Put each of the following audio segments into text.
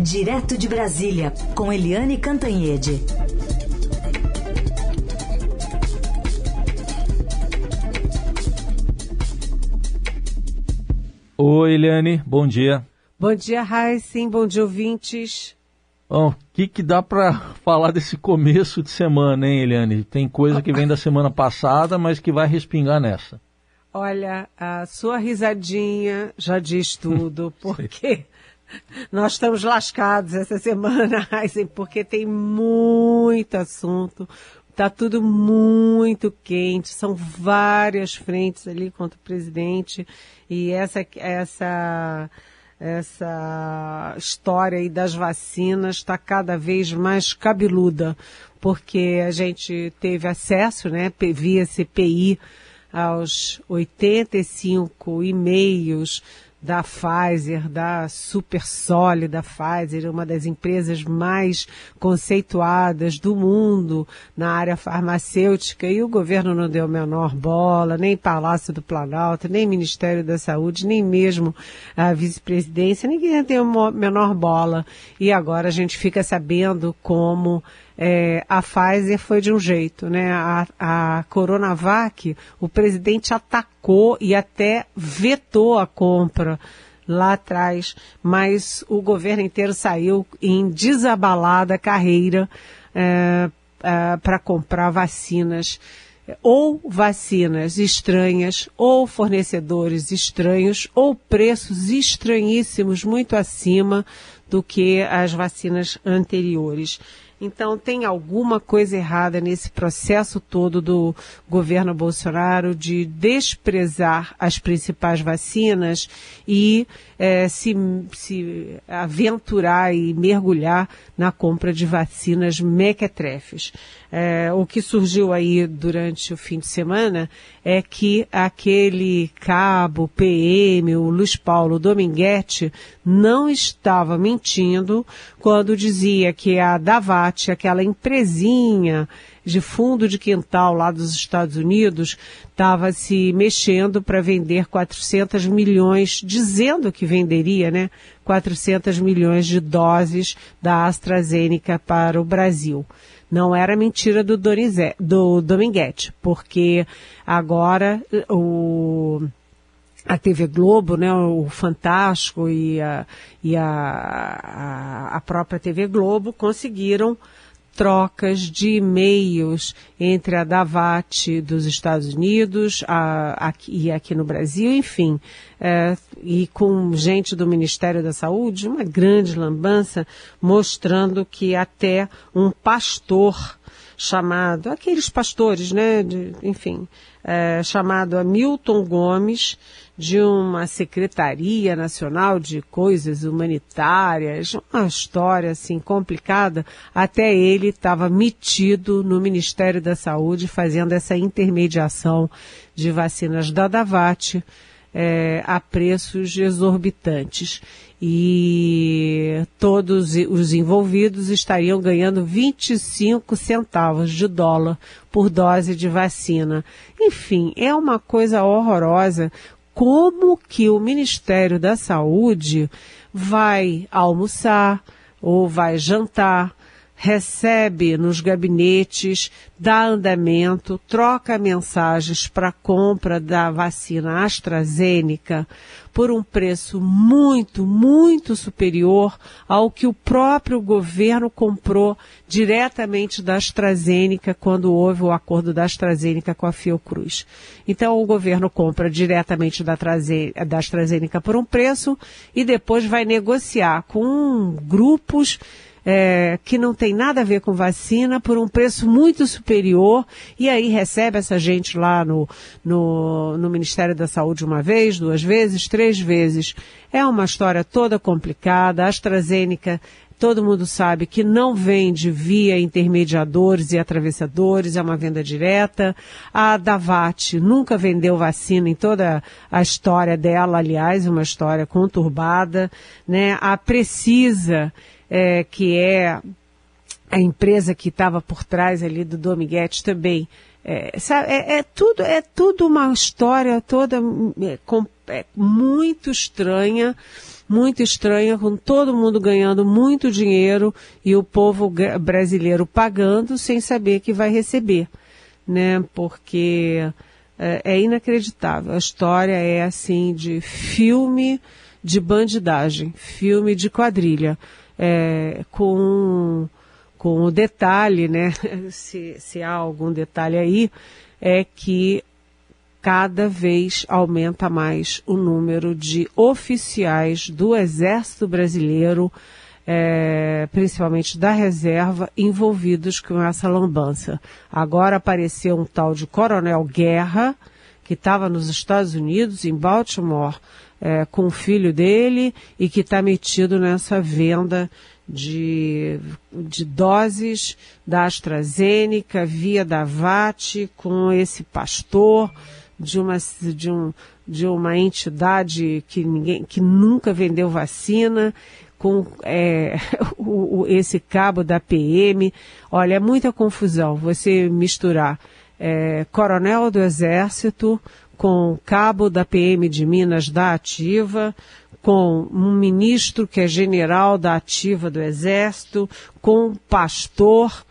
Direto de Brasília, com Eliane Cantanhede. Oi, Eliane, bom dia. Bom dia, Raíssen, bom dia, ouvintes. Bom, o que, que dá para falar desse começo de semana, hein, Eliane? Tem coisa que vem da semana passada, mas que vai respingar nessa. Olha, a sua risadinha já diz tudo, porque nós estamos lascados essa semana, porque tem muito assunto, está tudo muito quente, são várias frentes ali contra o presidente. E essa essa essa história aí das vacinas está cada vez mais cabeluda, porque a gente teve acesso, né, via CPI aos 85 e-mails da Pfizer, da super sólida Pfizer, uma das empresas mais conceituadas do mundo na área farmacêutica, e o governo não deu menor bola, nem Palácio do Planalto, nem Ministério da Saúde, nem mesmo a vice-presidência, ninguém deu menor bola. E agora a gente fica sabendo como é, a Pfizer foi de um jeito, né? A, a Coronavac, o presidente atacou e até vetou a compra lá atrás, mas o governo inteiro saiu em desabalada carreira é, é, para comprar vacinas ou vacinas estranhas, ou fornecedores estranhos, ou preços estranhíssimos, muito acima do que as vacinas anteriores. Então, tem alguma coisa errada nesse processo todo do governo Bolsonaro de desprezar as principais vacinas e é, se, se aventurar e mergulhar na compra de vacinas mequetrefes. É, o que surgiu aí durante o fim de semana é que aquele cabo PM, o Luiz Paulo Dominguete, não estava mentindo quando dizia que a Davat, aquela empresinha de fundo de quintal lá dos Estados Unidos, estava se mexendo para vender 400 milhões, dizendo que venderia, né, 400 milhões de doses da AstraZeneca para o Brasil. Não era mentira do, Donizé, do Dominguete, porque agora o, a TV Globo, né, o Fantástico e a, e a, a, a própria TV Globo conseguiram trocas de e-mails entre a Davat dos Estados Unidos a, e aqui no Brasil, enfim, é, e com gente do Ministério da Saúde, uma grande lambança, mostrando que até um pastor chamado, aqueles pastores, né, de, enfim, é, chamado Hamilton Gomes, de uma Secretaria Nacional de Coisas Humanitárias, uma história assim complicada, até ele estava metido no Ministério da Saúde fazendo essa intermediação de vacinas da Davat é, a preços exorbitantes. E todos os envolvidos estariam ganhando 25 centavos de dólar por dose de vacina. Enfim, é uma coisa horrorosa como que o Ministério da Saúde vai almoçar ou vai jantar, recebe nos gabinetes, dá andamento, troca mensagens para compra da vacina AstraZeneca por um preço muito, muito superior ao que o próprio governo comprou diretamente da AstraZeneca quando houve o acordo da AstraZeneca com a Fiocruz. Então o governo compra diretamente da, da AstraZeneca por um preço e depois vai negociar com grupos é, que não tem nada a ver com vacina por um preço muito superior e aí recebe essa gente lá no, no, no Ministério da Saúde uma vez, duas vezes, três vezes. É uma história toda complicada. A AstraZeneca todo mundo sabe que não vende via intermediadores e atravessadores, é uma venda direta. A Davat nunca vendeu vacina em toda a história dela, aliás, uma história conturbada, né? A Precisa é, que é a empresa que estava por trás ali do Dominguete também. É, sabe, é, é, tudo, é tudo uma história toda é, com, é, muito estranha muito estranha, com todo mundo ganhando muito dinheiro e o povo brasileiro pagando sem saber que vai receber, né? Porque é, é inacreditável. A história é assim de filme de bandidagem, filme de quadrilha, é, com com o detalhe, né? Se, se há algum detalhe aí, é que cada vez aumenta mais o número de oficiais do Exército Brasileiro, é, principalmente da reserva, envolvidos com essa lambança. Agora apareceu um tal de Coronel Guerra, que estava nos Estados Unidos, em Baltimore, é, com o filho dele e que está metido nessa venda de, de doses da AstraZeneca via da VAT com esse pastor de uma, de, um, de uma entidade que, ninguém, que nunca vendeu vacina, com é, o, o, esse cabo da PM. Olha, é muita confusão você misturar é, coronel do Exército com cabo da PM de Minas da Ativa, com um ministro que é general da Ativa do Exército, com pastor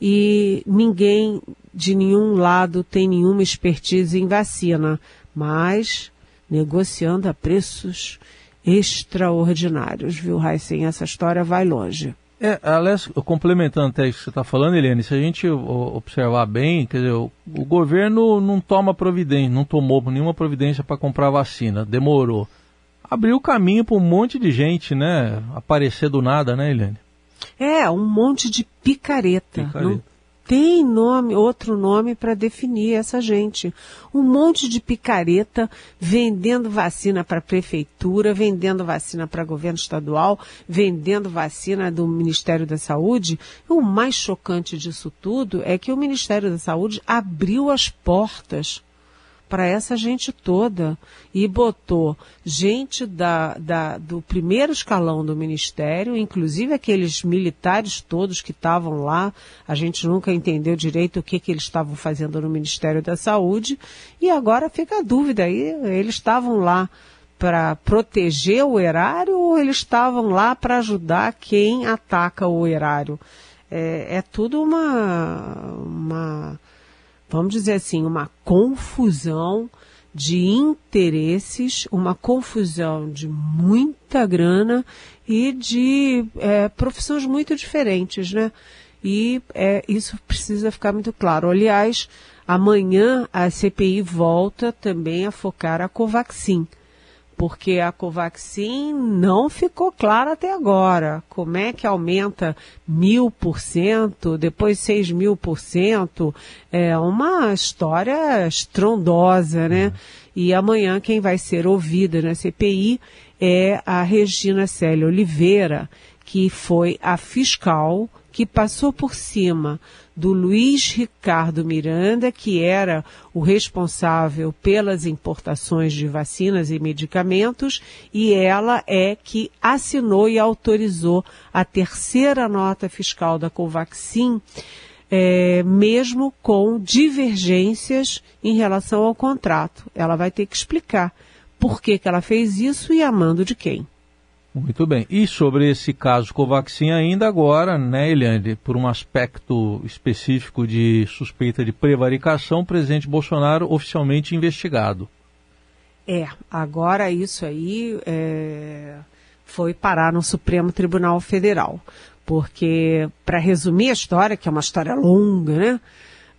e ninguém de nenhum lado tem nenhuma expertise em vacina, mas negociando a preços extraordinários, viu, Heisen? Essa história vai longe. É, aliás, complementando até isso que você está falando, Eliane, se a gente observar bem, quer dizer, o, o governo não toma providência, não tomou nenhuma providência para comprar vacina, demorou. Abriu caminho para um monte de gente, né, aparecer do nada, né, Eliane? É, um monte de picareta. picareta. Não tem nome, outro nome para definir essa gente. Um monte de picareta vendendo vacina para prefeitura, vendendo vacina para governo estadual, vendendo vacina do Ministério da Saúde. O mais chocante disso tudo é que o Ministério da Saúde abriu as portas para essa gente toda e botou gente da, da, do primeiro escalão do ministério, inclusive aqueles militares todos que estavam lá. A gente nunca entendeu direito o que, que eles estavam fazendo no Ministério da Saúde. E agora fica a dúvida aí, eles estavam lá para proteger o erário ou eles estavam lá para ajudar quem ataca o erário? É, é tudo uma, uma vamos dizer assim, uma confusão de interesses, uma confusão de muita grana e de é, profissões muito diferentes, né? E é, isso precisa ficar muito claro. Aliás, amanhã a CPI volta também a focar a Covaxin porque a Covaxin não ficou clara até agora. Como é que aumenta mil por cento, depois seis mil por cento? É uma história estrondosa, né? E amanhã quem vai ser ouvida na CPI é a Regina Célia Oliveira, que foi a fiscal que passou por cima do Luiz Ricardo Miranda, que era o responsável pelas importações de vacinas e medicamentos, e ela é que assinou e autorizou a terceira nota fiscal da Covaxin, é, mesmo com divergências em relação ao contrato. Ela vai ter que explicar por que, que ela fez isso e a mando de quem. Muito bem. E sobre esse caso Covaxin ainda agora, né, Eliane, por um aspecto específico de suspeita de prevaricação, o presidente Bolsonaro oficialmente investigado. É, agora isso aí é, foi parar no Supremo Tribunal Federal. Porque, para resumir a história, que é uma história longa, né?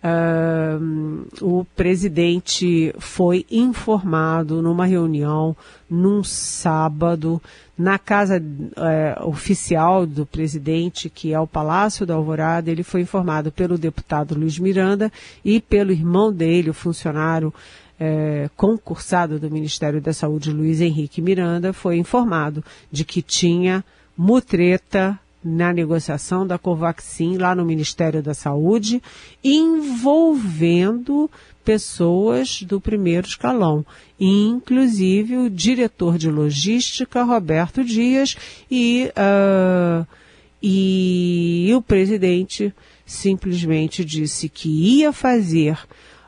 Uh, o presidente foi informado numa reunião num sábado na casa uh, oficial do presidente, que é o Palácio da Alvorada. Ele foi informado pelo deputado Luiz Miranda e pelo irmão dele, o funcionário uh, concursado do Ministério da Saúde, Luiz Henrique Miranda, foi informado de que tinha mutreta na negociação da Covaxin lá no Ministério da Saúde, envolvendo pessoas do primeiro escalão, inclusive o diretor de logística, Roberto Dias, e, uh, e o presidente simplesmente disse que ia fazer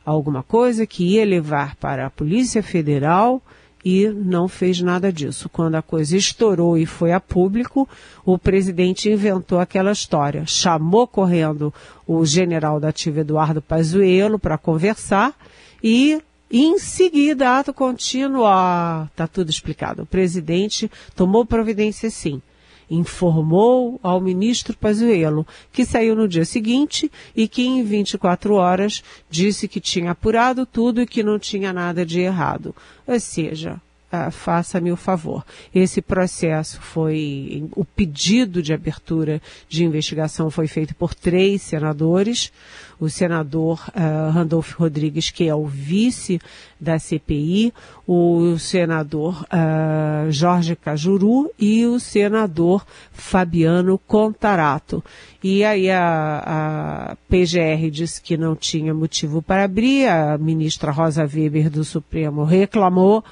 alguma coisa, que ia levar para a Polícia Federal e não fez nada disso. Quando a coisa estourou e foi a público, o presidente inventou aquela história. Chamou correndo o general da ativa Eduardo Pazuello para conversar e em seguida, ato contínuo, ah, tá tudo explicado. O presidente tomou providência sim informou ao ministro Pazuello, que saiu no dia seguinte e que em 24 horas disse que tinha apurado tudo e que não tinha nada de errado. Ou seja, ah, faça-me o favor. Esse processo foi, o pedido de abertura de investigação foi feito por três senadores. O senador uh, Randolph Rodrigues, que é o vice da CPI, o senador uh, Jorge Cajuru e o senador Fabiano Contarato. E aí a, a PGR disse que não tinha motivo para abrir, a ministra Rosa Weber do Supremo reclamou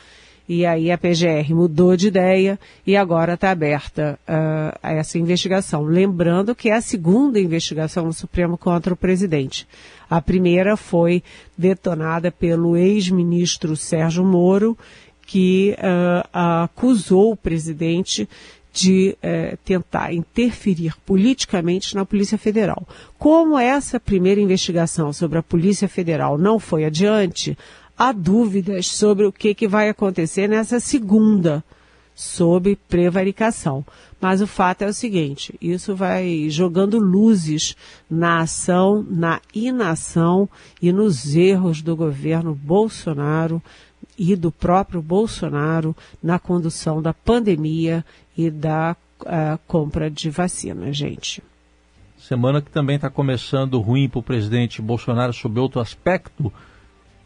e aí a PGR mudou de ideia e agora está aberta uh, a essa investigação. Lembrando que é a segunda investigação no Supremo contra o presidente. A primeira foi detonada pelo ex-ministro Sérgio Moro, que uh, acusou o presidente de uh, tentar interferir politicamente na Polícia Federal. Como essa primeira investigação sobre a Polícia Federal não foi adiante, há dúvidas sobre o que, que vai acontecer nessa segunda, sobre prevaricação. Mas o fato é o seguinte: isso vai jogando luzes na ação, na inação e nos erros do governo Bolsonaro e do próprio Bolsonaro na condução da pandemia e da uh, compra de vacina, gente. Semana que também está começando ruim para o presidente Bolsonaro sob outro aspecto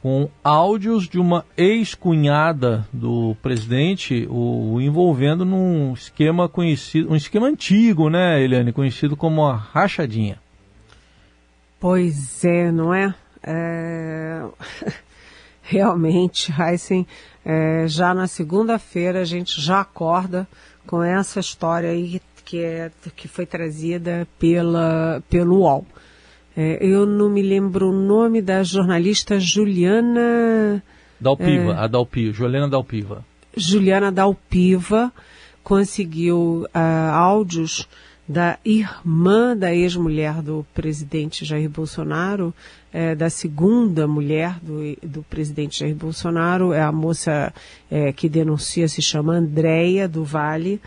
com áudios de uma ex-cunhada do presidente, o, envolvendo num esquema conhecido, um esquema antigo, né, Eliane, conhecido como a rachadinha. Pois é, não é? é... Realmente, Heisen, é, já na segunda-feira a gente já acorda com essa história aí que, é, que foi trazida pela, pelo UOL. É, eu não me lembro o nome da jornalista Juliana. Dalpiva, é, a Dalpiva, Juliana Dalpiva. Juliana Dalpiva conseguiu uh, áudios da irmã da ex-mulher do presidente Jair Bolsonaro, é, da segunda mulher do, do presidente Jair Bolsonaro, é a moça é, que denuncia, se chama Andréia do Vale,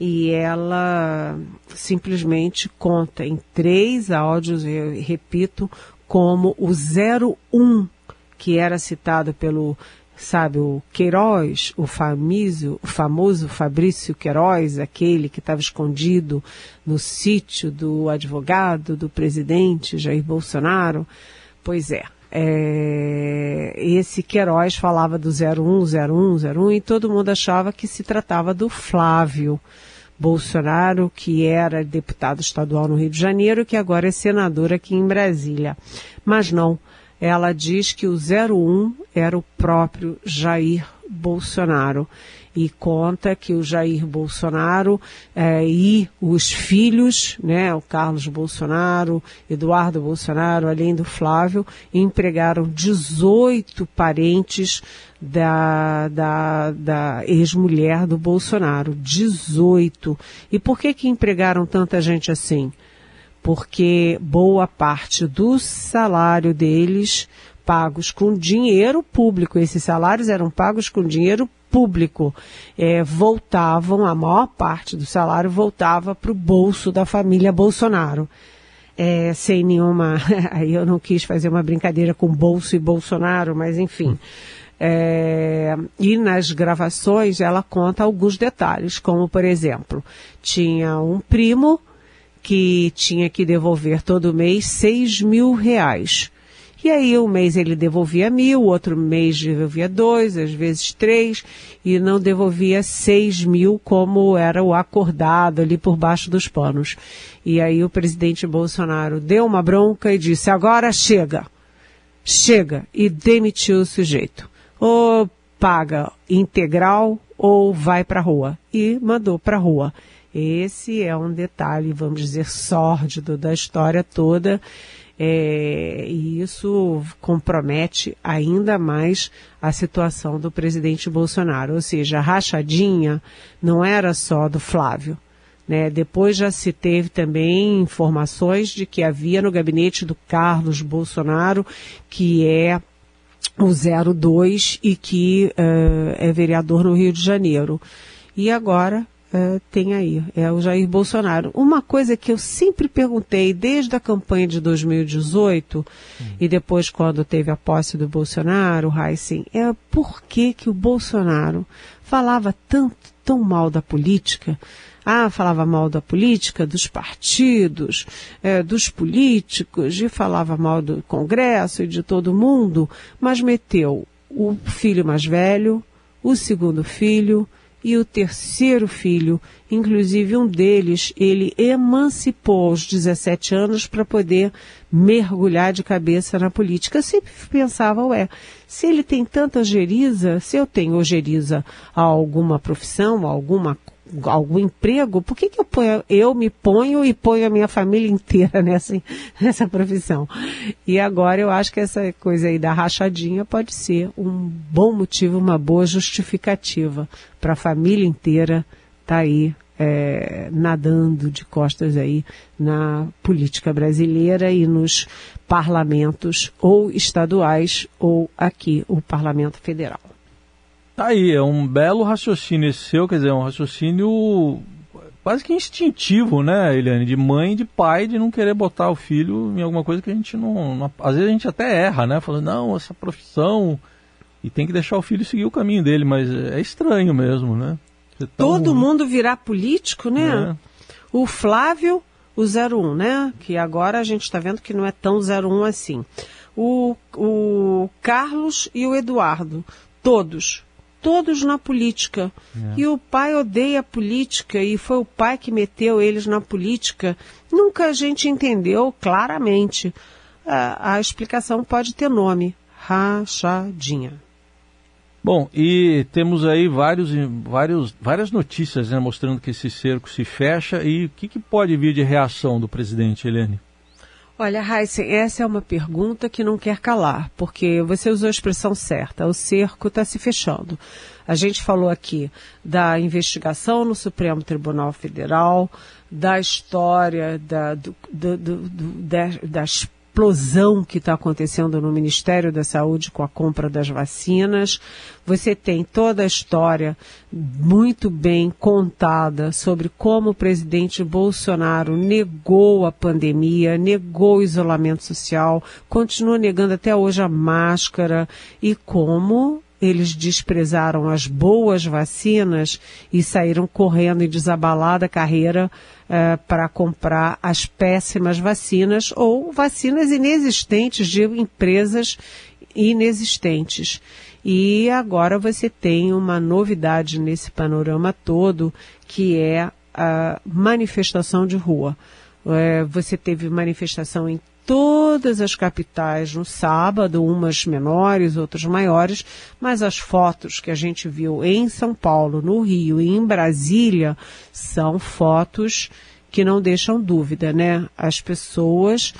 e ela simplesmente conta em três áudios, eu repito, como o 01 que era citado pelo, sabe, o Queiroz, o famoso, o famoso Fabrício Queiroz, aquele que estava escondido no sítio do advogado do presidente Jair Bolsonaro. Pois é, é, esse Queiroz falava do 01, 01, 01 e todo mundo achava que se tratava do Flávio. Bolsonaro, que era deputado estadual no Rio de Janeiro, que agora é senador aqui em Brasília. Mas não, ela diz que o 01 era o próprio Jair Bolsonaro e conta que o Jair Bolsonaro é, e os filhos, né, o Carlos Bolsonaro, Eduardo Bolsonaro, além do Flávio, empregaram 18 parentes da, da, da ex-mulher do Bolsonaro. 18. E por que que empregaram tanta gente assim? Porque boa parte do salário deles pagos com dinheiro público, esses salários eram pagos com dinheiro público, é, voltavam, a maior parte do salário voltava para o bolso da família Bolsonaro. É, sem nenhuma. Aí eu não quis fazer uma brincadeira com bolso e Bolsonaro, mas enfim. É, e nas gravações ela conta alguns detalhes, como por exemplo, tinha um primo que tinha que devolver todo mês seis mil reais. E aí um mês ele devolvia mil, outro mês devolvia dois, às vezes três, e não devolvia seis mil como era o acordado ali por baixo dos panos. E aí o presidente Bolsonaro deu uma bronca e disse, agora chega, chega, e demitiu o sujeito ou paga integral ou vai para a rua. E mandou para a rua. Esse é um detalhe, vamos dizer, sórdido da história toda. É, e isso compromete ainda mais a situação do presidente Bolsonaro. Ou seja, a rachadinha não era só do Flávio. Né? Depois já se teve também informações de que havia no gabinete do Carlos Bolsonaro, que é o 02 e que uh, é vereador no Rio de Janeiro. E agora é, tem aí, é o Jair Bolsonaro. Uma coisa que eu sempre perguntei desde a campanha de 2018 hum. e depois quando teve a posse do Bolsonaro, Heisen, é por que que o Bolsonaro falava tanto, tão mal da política? Ah, falava mal da política, dos partidos, é, dos políticos, e falava mal do Congresso e de todo mundo, mas meteu o filho mais velho, o segundo filho, e o terceiro filho, inclusive um deles, ele emancipou aos 17 anos para poder mergulhar de cabeça na política. Eu sempre pensava, ué, se ele tem tanta ojeriza, se eu tenho ojeriza a alguma profissão, a alguma algum emprego, por que, que eu, ponho, eu me ponho e ponho a minha família inteira nessa, nessa profissão? E agora eu acho que essa coisa aí da rachadinha pode ser um bom motivo, uma boa justificativa para a família inteira estar tá aí é, nadando de costas aí na política brasileira e nos parlamentos ou estaduais ou aqui o parlamento federal. Tá aí, é um belo raciocínio esse seu, quer dizer, é um raciocínio quase que instintivo, né, Eliane? De mãe, de pai, de não querer botar o filho em alguma coisa que a gente não. não às vezes a gente até erra, né? Falando, não, essa profissão. E tem que deixar o filho seguir o caminho dele, mas é estranho mesmo, né? Tão... Todo mundo virar político, né? É. O Flávio, o 01, né? Que agora a gente está vendo que não é tão 01 assim. O, o Carlos e o Eduardo, todos todos na política. É. E o pai odeia a política e foi o pai que meteu eles na política. Nunca a gente entendeu claramente. A, a explicação pode ter nome: rachadinha. Bom, e temos aí vários, vários, várias notícias né, mostrando que esse cerco se fecha e o que, que pode vir de reação do presidente, Helene? Olha, Heisen, essa é uma pergunta que não quer calar, porque você usou a expressão certa, o cerco está se fechando. A gente falou aqui da investigação no Supremo Tribunal Federal, da história da, do, do, do, das explosão que está acontecendo no Ministério da Saúde com a compra das vacinas. Você tem toda a história muito bem contada sobre como o presidente Bolsonaro negou a pandemia, negou o isolamento social, continua negando até hoje a máscara e como eles desprezaram as boas vacinas e saíram correndo e desabalada a carreira uh, para comprar as péssimas vacinas ou vacinas inexistentes de empresas inexistentes. E agora você tem uma novidade nesse panorama todo, que é a manifestação de rua. É, você teve manifestação em todas as capitais no sábado, umas menores, outras maiores, mas as fotos que a gente viu em São Paulo, no Rio e em Brasília são fotos que não deixam dúvida, né? As pessoas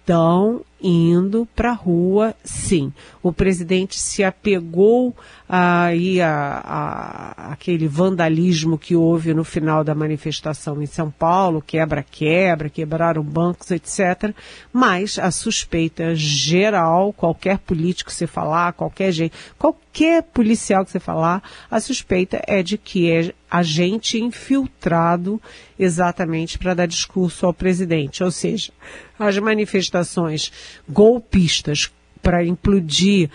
estão indo para a rua, sim. O presidente se apegou aí a, a, aquele vandalismo que houve no final da manifestação em São Paulo, quebra-quebra, quebraram bancos, etc. Mas a suspeita geral, qualquer político que você falar, qualquer gente, qualquer policial que você falar, a suspeita é de que é agente infiltrado exatamente para dar discurso ao presidente. Ou seja, as manifestações golpistas para implodir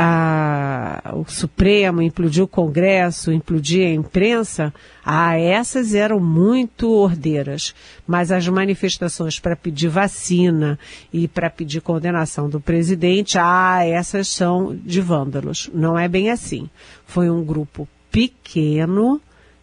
a, o Supremo, implodir o Congresso, implodir a imprensa, ah, essas eram muito ordeiras. Mas as manifestações para pedir vacina e para pedir condenação do presidente, ah, essas são de vândalos. Não é bem assim. Foi um grupo pequeno,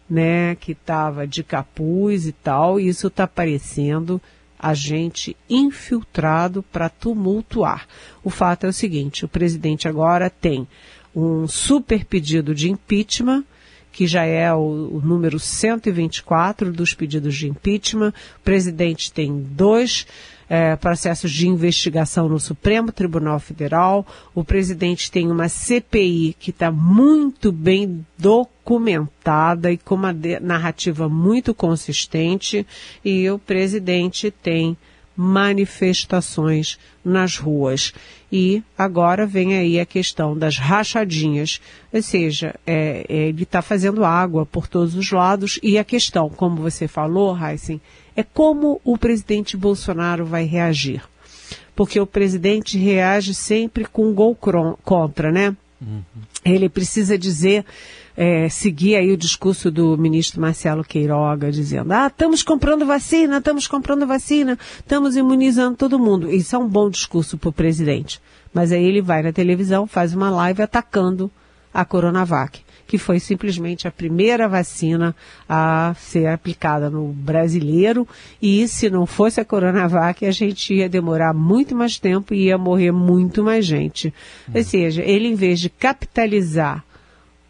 né, que estava de capuz e tal, e isso está parecendo agente infiltrado para tumultuar. O fato é o seguinte: o presidente agora tem um super pedido de impeachment, que já é o, o número 124 dos pedidos de impeachment. O presidente tem dois é, processos de investigação no Supremo Tribunal Federal. O presidente tem uma CPI que está muito bem documentada e com uma narrativa muito consistente. E o presidente tem manifestações nas ruas. E agora vem aí a questão das rachadinhas, ou seja, é, é, ele está fazendo água por todos os lados e a questão, como você falou, Heisen, é como o presidente Bolsonaro vai reagir. Porque o presidente reage sempre com um gol contra, né? Uhum. Ele precisa dizer é, seguir aí o discurso do ministro Marcelo Queiroga, dizendo, ah, estamos comprando vacina, estamos comprando vacina, estamos imunizando todo mundo. Isso é um bom discurso para o presidente. Mas aí ele vai na televisão, faz uma live atacando a Coronavac, que foi simplesmente a primeira vacina a ser aplicada no brasileiro. E se não fosse a Coronavac, a gente ia demorar muito mais tempo e ia morrer muito mais gente. Hum. Ou seja, ele, em vez de capitalizar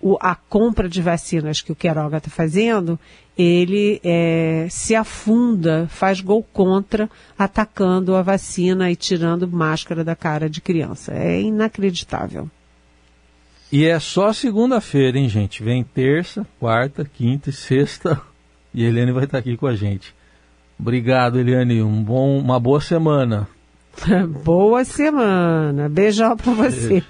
o, a compra de vacinas que o Queiroga está fazendo, ele é, se afunda, faz gol contra, atacando a vacina e tirando máscara da cara de criança. É inacreditável. E é só segunda-feira, hein, gente? Vem terça, quarta, quinta e sexta. E a Eliane vai estar aqui com a gente. Obrigado, Eliane. Um bom, uma boa semana. boa semana. Beijão para você. Beijo.